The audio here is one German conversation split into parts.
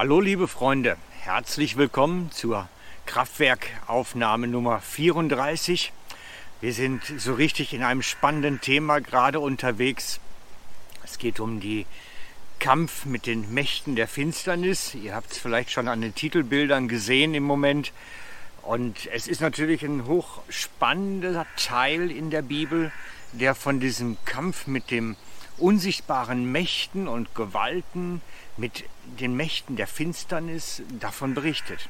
Hallo liebe Freunde, herzlich willkommen zur Kraftwerkaufnahme Nummer 34. Wir sind so richtig in einem spannenden Thema gerade unterwegs. Es geht um die Kampf mit den Mächten der Finsternis. Ihr habt es vielleicht schon an den Titelbildern gesehen im Moment. Und es ist natürlich ein hochspannender Teil in der Bibel, der von diesem Kampf mit dem unsichtbaren Mächten und Gewalten, mit den Mächten der Finsternis davon berichtet.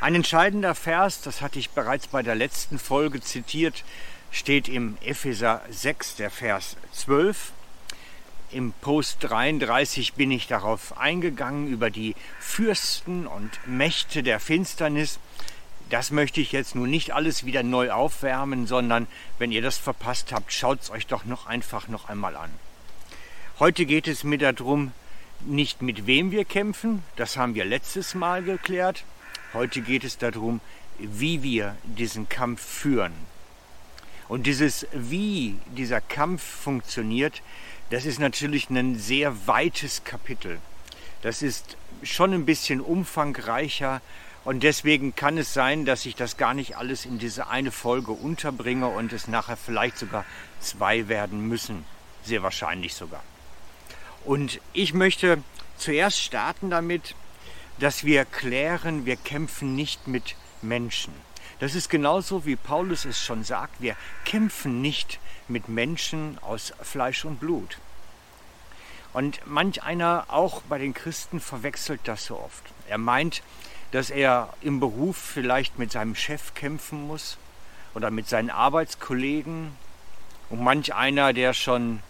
Ein entscheidender Vers, das hatte ich bereits bei der letzten Folge zitiert, steht im Epheser 6, der Vers 12. Im Post 33 bin ich darauf eingegangen, über die Fürsten und Mächte der Finsternis. Das möchte ich jetzt nun nicht alles wieder neu aufwärmen, sondern wenn ihr das verpasst habt, schaut es euch doch noch einfach noch einmal an. Heute geht es mir darum, nicht mit wem wir kämpfen, das haben wir letztes Mal geklärt. Heute geht es darum, wie wir diesen Kampf führen. Und dieses Wie dieser Kampf funktioniert, das ist natürlich ein sehr weites Kapitel. Das ist schon ein bisschen umfangreicher und deswegen kann es sein, dass ich das gar nicht alles in diese eine Folge unterbringe und es nachher vielleicht sogar zwei werden müssen. Sehr wahrscheinlich sogar. Und ich möchte zuerst starten damit, dass wir klären, wir kämpfen nicht mit Menschen. Das ist genauso wie Paulus es schon sagt, wir kämpfen nicht mit Menschen aus Fleisch und Blut. Und manch einer auch bei den Christen verwechselt das so oft. Er meint, dass er im Beruf vielleicht mit seinem Chef kämpfen muss oder mit seinen Arbeitskollegen. Und manch einer, der schon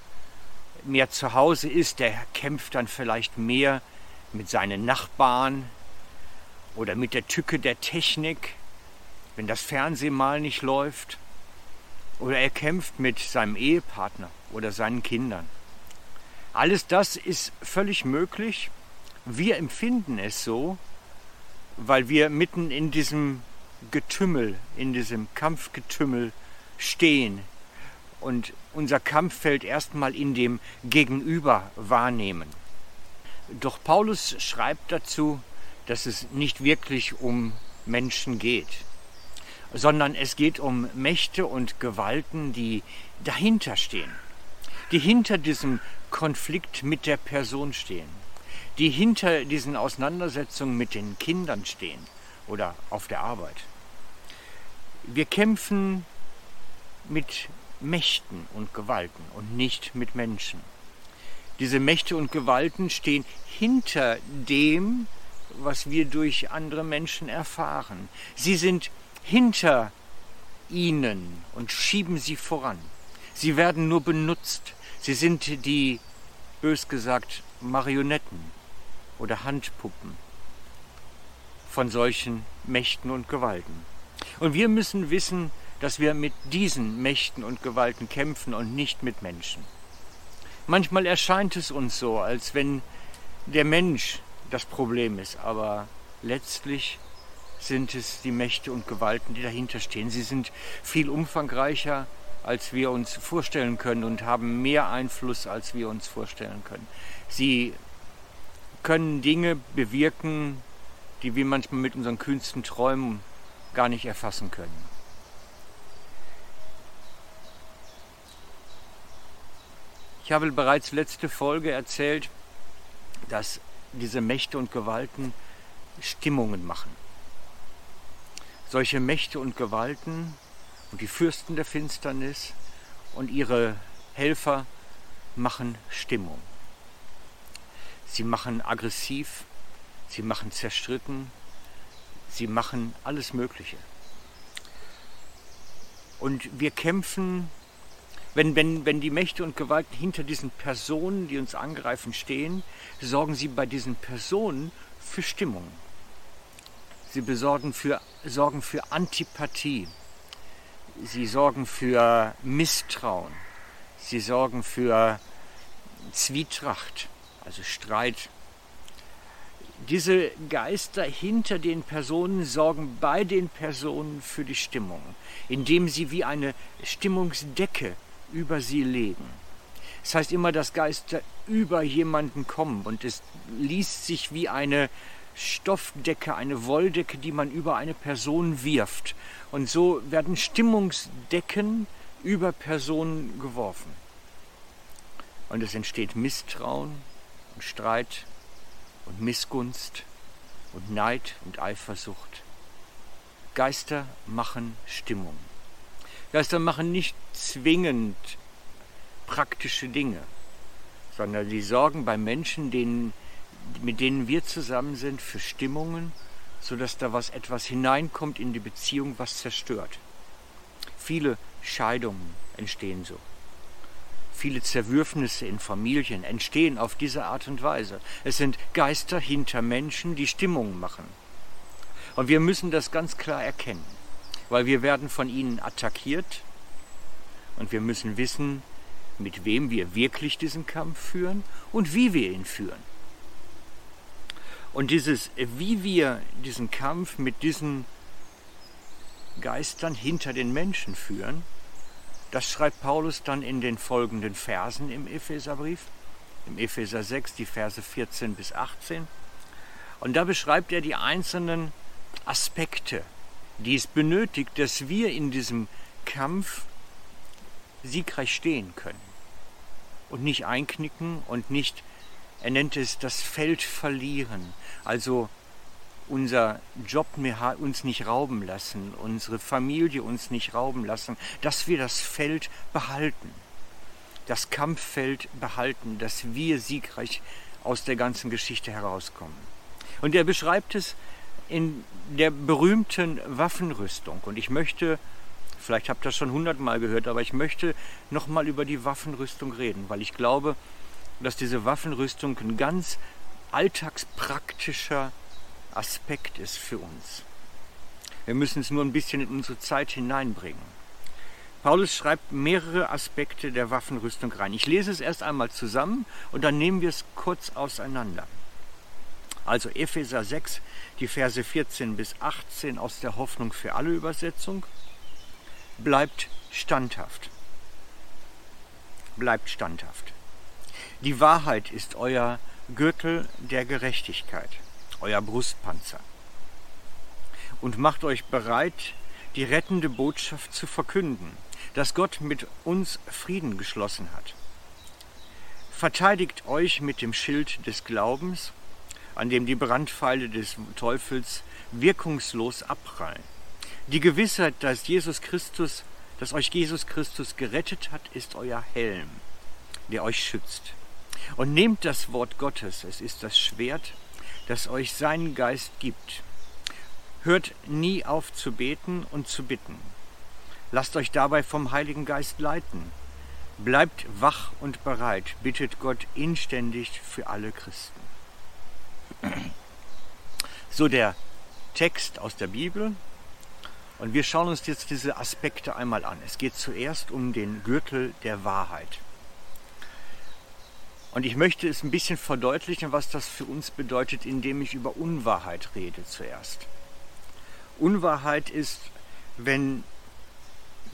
mehr zu Hause ist, der kämpft dann vielleicht mehr mit seinen Nachbarn oder mit der Tücke der Technik, wenn das Fernsehen mal nicht läuft. Oder er kämpft mit seinem Ehepartner oder seinen Kindern. Alles das ist völlig möglich. Wir empfinden es so, weil wir mitten in diesem Getümmel, in diesem Kampfgetümmel stehen, und unser Kampffeld erstmal in dem Gegenüber wahrnehmen. Doch Paulus schreibt dazu, dass es nicht wirklich um Menschen geht, sondern es geht um Mächte und Gewalten, die dahinter stehen, die hinter diesem Konflikt mit der Person stehen, die hinter diesen Auseinandersetzungen mit den Kindern stehen oder auf der Arbeit. Wir kämpfen mit Mächten und Gewalten und nicht mit Menschen. Diese Mächte und Gewalten stehen hinter dem, was wir durch andere Menschen erfahren. Sie sind hinter ihnen und schieben sie voran. Sie werden nur benutzt. Sie sind die, bös gesagt, Marionetten oder Handpuppen von solchen Mächten und Gewalten. Und wir müssen wissen, dass wir mit diesen Mächten und Gewalten kämpfen und nicht mit Menschen. Manchmal erscheint es uns so, als wenn der Mensch das Problem ist, aber letztlich sind es die Mächte und Gewalten, die dahinter stehen. Sie sind viel umfangreicher, als wir uns vorstellen können und haben mehr Einfluss, als wir uns vorstellen können. Sie können Dinge bewirken, die wir manchmal mit unseren kühnsten Träumen gar nicht erfassen können. Ich habe bereits letzte Folge erzählt, dass diese Mächte und Gewalten Stimmungen machen. Solche Mächte und Gewalten und die Fürsten der Finsternis und ihre Helfer machen Stimmung. Sie machen aggressiv, sie machen zerstritten, sie machen alles Mögliche. Und wir kämpfen wenn, wenn, wenn die Mächte und Gewalten hinter diesen Personen, die uns angreifen, stehen, sorgen sie bei diesen Personen für Stimmung. Sie besorgen für, sorgen für Antipathie. Sie sorgen für Misstrauen. Sie sorgen für Zwietracht, also Streit. Diese Geister hinter den Personen sorgen bei den Personen für die Stimmung, indem sie wie eine Stimmungsdecke über sie legen. Es heißt immer, dass Geister über jemanden kommen und es liest sich wie eine Stoffdecke, eine Wolldecke, die man über eine Person wirft. Und so werden Stimmungsdecken über Personen geworfen. Und es entsteht Misstrauen und Streit und Missgunst und Neid und Eifersucht. Geister machen Stimmung. Geister machen nicht zwingend praktische Dinge, sondern sie sorgen bei Menschen, denen, mit denen wir zusammen sind, für Stimmungen, sodass da was etwas hineinkommt in die Beziehung, was zerstört. Viele Scheidungen entstehen so. Viele Zerwürfnisse in Familien entstehen auf diese Art und Weise. Es sind Geister hinter Menschen, die Stimmungen machen. Und wir müssen das ganz klar erkennen, weil wir werden von ihnen attackiert und wir müssen wissen, mit wem wir wirklich diesen Kampf führen und wie wir ihn führen. Und dieses, wie wir diesen Kampf mit diesen Geistern hinter den Menschen führen, das schreibt Paulus dann in den folgenden Versen im Epheserbrief, im Epheser 6, die Verse 14 bis 18. Und da beschreibt er die einzelnen Aspekte, die es benötigt, dass wir in diesem Kampf siegreich stehen können und nicht einknicken und nicht, er nennt es das Feld verlieren, also unser Job uns nicht rauben lassen, unsere Familie uns nicht rauben lassen, dass wir das Feld behalten, das Kampffeld behalten, dass wir siegreich aus der ganzen Geschichte herauskommen. Und er beschreibt es in der berühmten Waffenrüstung. Und ich möchte, vielleicht habt ihr das schon hundertmal gehört, aber ich möchte nochmal über die Waffenrüstung reden, weil ich glaube, dass diese Waffenrüstung ein ganz alltagspraktischer Aspekt ist für uns. Wir müssen es nur ein bisschen in unsere Zeit hineinbringen. Paulus schreibt mehrere Aspekte der Waffenrüstung rein. Ich lese es erst einmal zusammen und dann nehmen wir es kurz auseinander. Also Epheser 6, die Verse 14 bis 18 aus der Hoffnung für alle Übersetzung. Bleibt standhaft. Bleibt standhaft. Die Wahrheit ist euer Gürtel der Gerechtigkeit euer Brustpanzer. Und macht euch bereit, die rettende Botschaft zu verkünden, dass Gott mit uns Frieden geschlossen hat. Verteidigt euch mit dem Schild des Glaubens, an dem die Brandpfeile des Teufels wirkungslos abprallen. Die Gewissheit, dass Jesus Christus, dass euch Jesus Christus gerettet hat, ist euer Helm, der euch schützt. Und nehmt das Wort Gottes, es ist das Schwert, das euch seinen Geist gibt. Hört nie auf zu beten und zu bitten. Lasst euch dabei vom Heiligen Geist leiten. Bleibt wach und bereit, bittet Gott inständig für alle Christen. So der Text aus der Bibel. Und wir schauen uns jetzt diese Aspekte einmal an. Es geht zuerst um den Gürtel der Wahrheit. Und ich möchte es ein bisschen verdeutlichen, was das für uns bedeutet, indem ich über Unwahrheit rede zuerst. Unwahrheit ist, wenn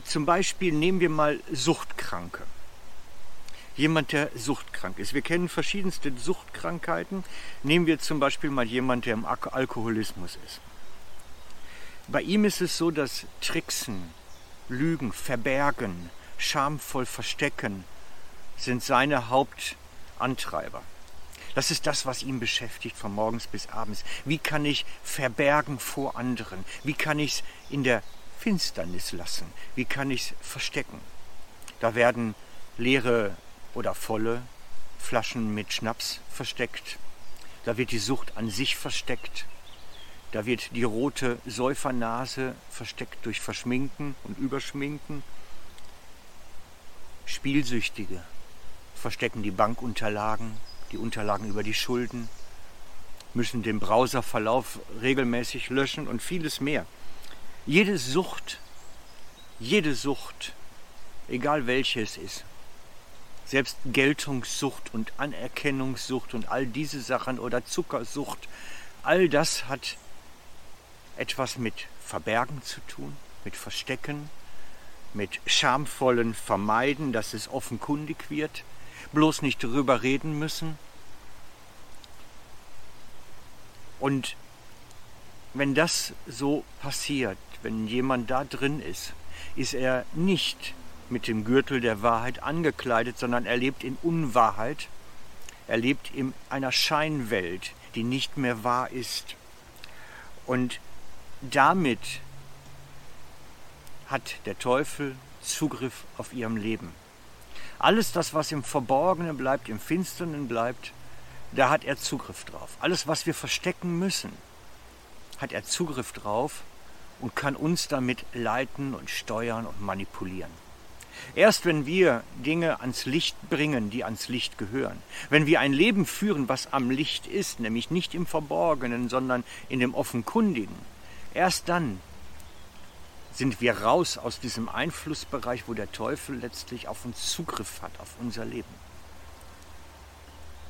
zum Beispiel nehmen wir mal Suchtkranke. Jemand, der suchtkrank ist. Wir kennen verschiedenste Suchtkrankheiten. Nehmen wir zum Beispiel mal jemand, der im Alkoholismus ist. Bei ihm ist es so, dass Tricksen, Lügen, Verbergen, schamvoll verstecken sind seine Haupt Antreiber. Das ist das, was ihn beschäftigt von morgens bis abends. Wie kann ich verbergen vor anderen? Wie kann ich es in der Finsternis lassen? Wie kann ich es verstecken? Da werden leere oder volle Flaschen mit Schnaps versteckt. Da wird die Sucht an sich versteckt. Da wird die rote Säufernase versteckt durch Verschminken und Überschminken. Spielsüchtige verstecken die Bankunterlagen, die Unterlagen über die Schulden, müssen den Browserverlauf regelmäßig löschen und vieles mehr. Jede Sucht, jede Sucht, egal welche es ist, selbst Geltungssucht und Anerkennungssucht und all diese Sachen oder Zuckersucht, all das hat etwas mit Verbergen zu tun, mit Verstecken, mit schamvollen Vermeiden, dass es offenkundig wird, bloß nicht darüber reden müssen. Und wenn das so passiert, wenn jemand da drin ist, ist er nicht mit dem Gürtel der Wahrheit angekleidet, sondern er lebt in Unwahrheit. Er lebt in einer Scheinwelt, die nicht mehr wahr ist. Und damit hat der Teufel Zugriff auf ihrem Leben. Alles das, was im Verborgenen bleibt, im Finsteren bleibt, da hat er Zugriff drauf. Alles, was wir verstecken müssen, hat er Zugriff drauf und kann uns damit leiten und steuern und manipulieren. Erst wenn wir Dinge ans Licht bringen, die ans Licht gehören, wenn wir ein Leben führen, was am Licht ist, nämlich nicht im Verborgenen, sondern in dem Offenkundigen, erst dann sind wir raus aus diesem Einflussbereich, wo der Teufel letztlich auf uns Zugriff hat, auf unser Leben.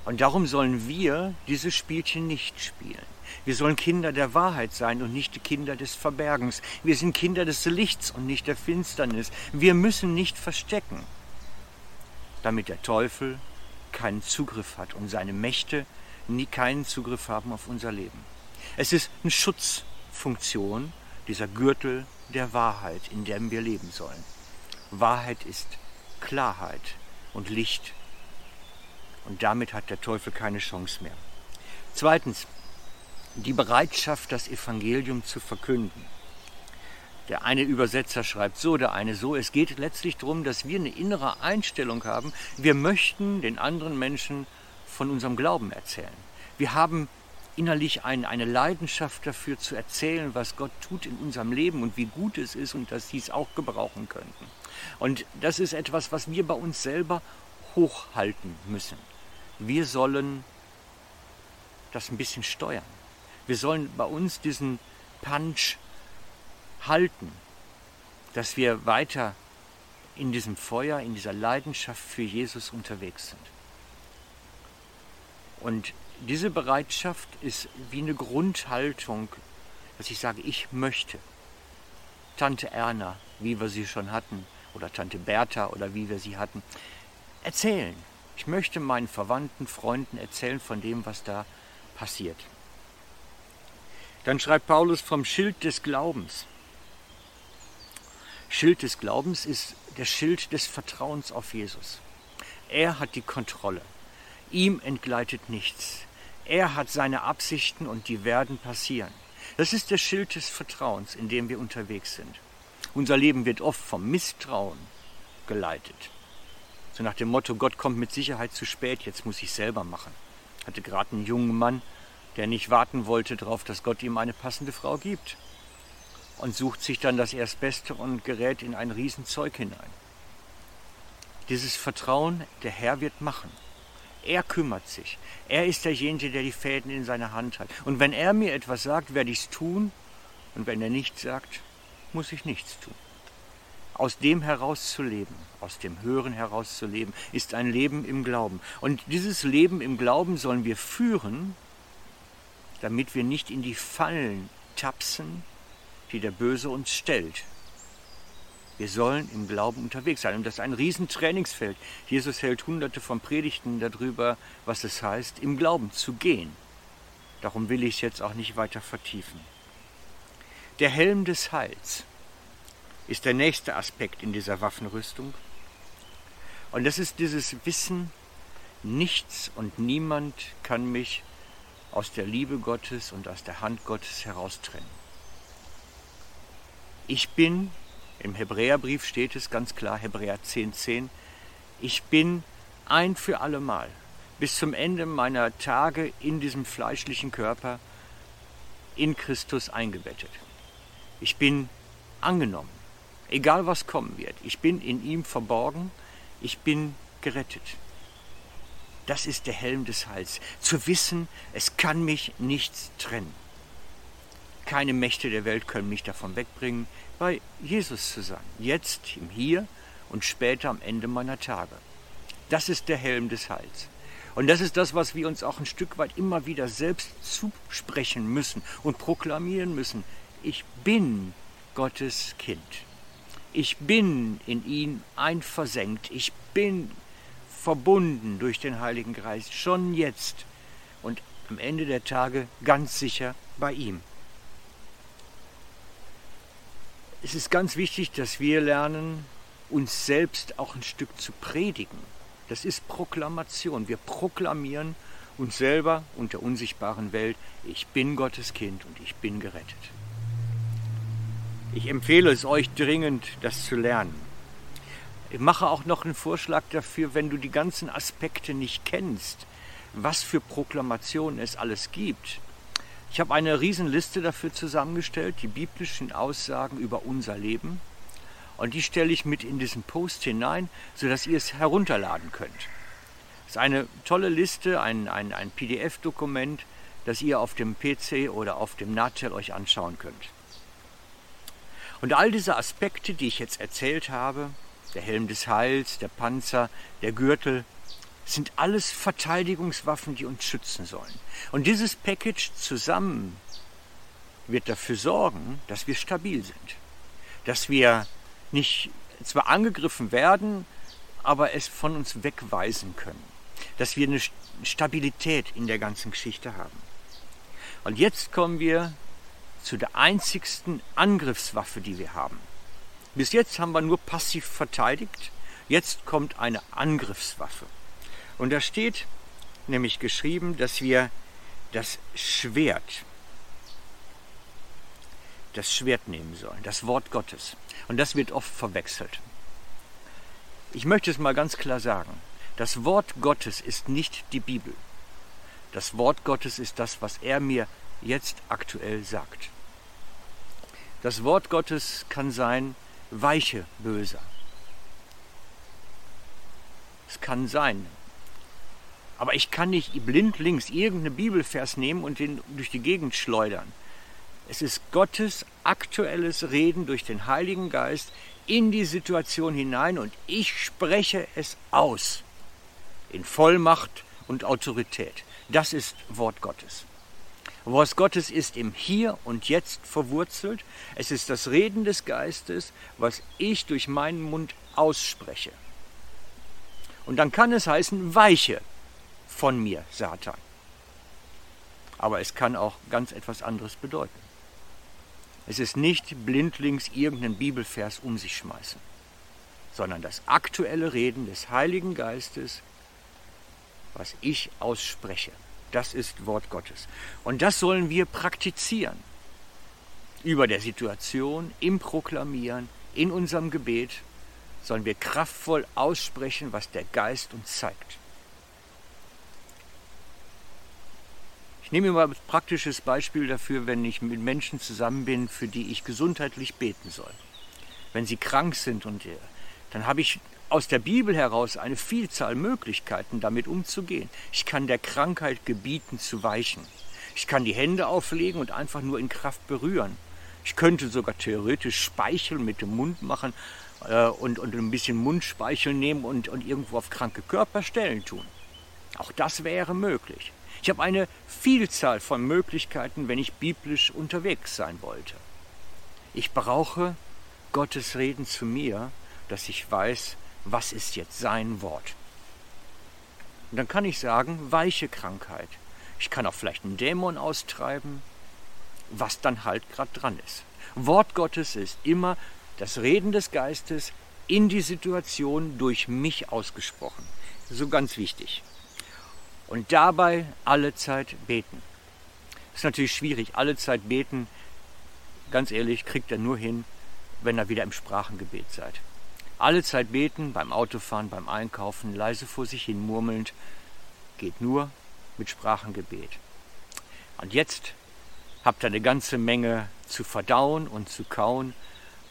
Und darum sollen wir dieses Spielchen nicht spielen. Wir sollen Kinder der Wahrheit sein und nicht die Kinder des Verbergens. Wir sind Kinder des Lichts und nicht der Finsternis. Wir müssen nicht verstecken, damit der Teufel keinen Zugriff hat und seine Mächte nie keinen Zugriff haben auf unser Leben. Es ist eine Schutzfunktion, dieser Gürtel der Wahrheit, in dem wir leben sollen. Wahrheit ist Klarheit und Licht. Und damit hat der Teufel keine Chance mehr. Zweitens, die Bereitschaft, das Evangelium zu verkünden. Der eine Übersetzer schreibt so, der eine so. Es geht letztlich darum, dass wir eine innere Einstellung haben. Wir möchten den anderen Menschen von unserem Glauben erzählen. Wir haben innerlich ein, eine Leidenschaft dafür zu erzählen, was Gott tut in unserem Leben und wie gut es ist und dass sie es auch gebrauchen könnten. Und das ist etwas, was wir bei uns selber hochhalten müssen. Wir sollen das ein bisschen steuern. Wir sollen bei uns diesen Punch halten, dass wir weiter in diesem Feuer, in dieser Leidenschaft für Jesus unterwegs sind. Und diese Bereitschaft ist wie eine Grundhaltung, dass ich sage, ich möchte. Tante Erna, wie wir sie schon hatten, oder Tante Bertha oder wie wir sie hatten, erzählen. Ich möchte meinen Verwandten, Freunden erzählen von dem, was da passiert. Dann schreibt Paulus vom Schild des Glaubens. Schild des Glaubens ist der Schild des Vertrauens auf Jesus. Er hat die Kontrolle. Ihm entgleitet nichts. Er hat seine Absichten und die werden passieren. Das ist der Schild des Vertrauens, in dem wir unterwegs sind. Unser Leben wird oft vom Misstrauen geleitet. So nach dem Motto, Gott kommt mit Sicherheit zu spät, jetzt muss ich selber machen. Hatte gerade einen jungen Mann, der nicht warten wollte darauf, dass Gott ihm eine passende Frau gibt. Und sucht sich dann das Erstbeste und gerät in ein Riesenzeug hinein. Dieses Vertrauen, der Herr wird machen. Er kümmert sich. Er ist derjenige, der die Fäden in seiner Hand hat. Und wenn er mir etwas sagt, werde ich es tun. Und wenn er nichts sagt, muss ich nichts tun. Aus dem herauszuleben, aus dem Hören herauszuleben, ist ein Leben im Glauben. Und dieses Leben im Glauben sollen wir führen, damit wir nicht in die Fallen tapsen, die der Böse uns stellt. Wir sollen im Glauben unterwegs sein. Und das ist ein Riesentrainingsfeld. Jesus hält hunderte von Predigten darüber, was es heißt, im Glauben zu gehen. Darum will ich es jetzt auch nicht weiter vertiefen. Der Helm des Heils ist der nächste Aspekt in dieser Waffenrüstung. Und das ist dieses Wissen, nichts und niemand kann mich aus der Liebe Gottes und aus der Hand Gottes heraustrennen. Ich bin im Hebräerbrief steht es ganz klar, Hebräer 10,10, 10, ich bin ein für allemal bis zum Ende meiner Tage in diesem fleischlichen Körper in Christus eingebettet. Ich bin angenommen, egal was kommen wird. Ich bin in ihm verborgen, ich bin gerettet. Das ist der Helm des Heils. Zu wissen, es kann mich nichts trennen. Keine Mächte der Welt können mich davon wegbringen, bei Jesus zu sein. Jetzt im Hier und später am Ende meiner Tage. Das ist der Helm des Heils. Und das ist das, was wir uns auch ein Stück weit immer wieder selbst zusprechen müssen und proklamieren müssen. Ich bin Gottes Kind. Ich bin in ihn einversenkt. Ich bin verbunden durch den Heiligen Geist, schon jetzt und am Ende der Tage ganz sicher bei ihm. Es ist ganz wichtig, dass wir lernen, uns selbst auch ein Stück zu predigen. Das ist Proklamation. Wir proklamieren uns selber und der unsichtbaren Welt, ich bin Gottes Kind und ich bin gerettet. Ich empfehle es euch dringend, das zu lernen. Ich mache auch noch einen Vorschlag dafür, wenn du die ganzen Aspekte nicht kennst, was für Proklamationen es alles gibt. Ich habe eine Riesenliste dafür zusammengestellt, die biblischen Aussagen über unser Leben. Und die stelle ich mit in diesen Post hinein, sodass ihr es herunterladen könnt. Das ist eine tolle Liste, ein, ein, ein PDF-Dokument, das ihr auf dem PC oder auf dem Natel euch anschauen könnt. Und all diese Aspekte, die ich jetzt erzählt habe, der Helm des Heils, der Panzer, der Gürtel, sind alles Verteidigungswaffen, die uns schützen sollen. Und dieses Package zusammen wird dafür sorgen, dass wir stabil sind. Dass wir nicht zwar angegriffen werden, aber es von uns wegweisen können. Dass wir eine Stabilität in der ganzen Geschichte haben. Und jetzt kommen wir zu der einzigsten Angriffswaffe, die wir haben. Bis jetzt haben wir nur passiv verteidigt. Jetzt kommt eine Angriffswaffe. Und da steht nämlich geschrieben, dass wir das Schwert, das Schwert nehmen sollen, das Wort Gottes. Und das wird oft verwechselt. Ich möchte es mal ganz klar sagen. Das Wort Gottes ist nicht die Bibel. Das Wort Gottes ist das, was er mir jetzt aktuell sagt. Das Wort Gottes kann sein weiche Böser. Es kann sein. Aber ich kann nicht blindlings irgendeinen Bibelvers nehmen und den durch die Gegend schleudern. Es ist Gottes aktuelles Reden durch den Heiligen Geist in die Situation hinein und ich spreche es aus. In Vollmacht und Autorität. Das ist Wort Gottes. Wort Gottes ist im Hier und Jetzt verwurzelt. Es ist das Reden des Geistes, was ich durch meinen Mund ausspreche. Und dann kann es heißen, weiche von mir, Satan. Aber es kann auch ganz etwas anderes bedeuten. Es ist nicht blindlings irgendeinen Bibelvers um sich schmeißen, sondern das aktuelle Reden des Heiligen Geistes, was ich ausspreche. Das ist Wort Gottes. Und das sollen wir praktizieren. Über der Situation, im Proklamieren, in unserem Gebet sollen wir kraftvoll aussprechen, was der Geist uns zeigt. Ich nehme mal ein praktisches Beispiel dafür, wenn ich mit Menschen zusammen bin, für die ich gesundheitlich beten soll. Wenn sie krank sind und dann habe ich aus der Bibel heraus eine Vielzahl Möglichkeiten, damit umzugehen. Ich kann der Krankheit gebieten zu weichen. Ich kann die Hände auflegen und einfach nur in Kraft berühren. Ich könnte sogar theoretisch Speichel mit dem Mund machen äh, und, und ein bisschen Mundspeichel nehmen und, und irgendwo auf kranke Körperstellen tun. Auch das wäre möglich. Ich habe eine Vielzahl von Möglichkeiten, wenn ich biblisch unterwegs sein wollte. Ich brauche Gottes Reden zu mir, dass ich weiß, was ist jetzt sein Wort. Und dann kann ich sagen, weiche Krankheit. Ich kann auch vielleicht einen Dämon austreiben, was dann halt gerade dran ist. Wort Gottes ist immer das Reden des Geistes in die Situation durch mich ausgesprochen. So ganz wichtig. Und dabei alle Zeit beten. Ist natürlich schwierig. Alle Zeit beten, ganz ehrlich, kriegt er nur hin, wenn er wieder im Sprachengebet seid. Alle Zeit beten, beim Autofahren, beim Einkaufen, leise vor sich hin murmelnd, geht nur mit Sprachengebet. Und jetzt habt ihr eine ganze Menge zu verdauen und zu kauen.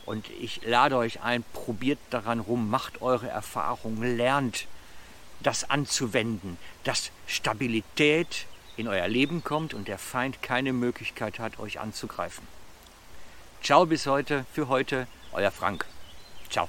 Und ich lade euch ein, probiert daran rum, macht eure Erfahrungen, lernt das anzuwenden, dass Stabilität in euer Leben kommt und der Feind keine Möglichkeit hat, euch anzugreifen. Ciao bis heute, für heute, euer Frank. Ciao.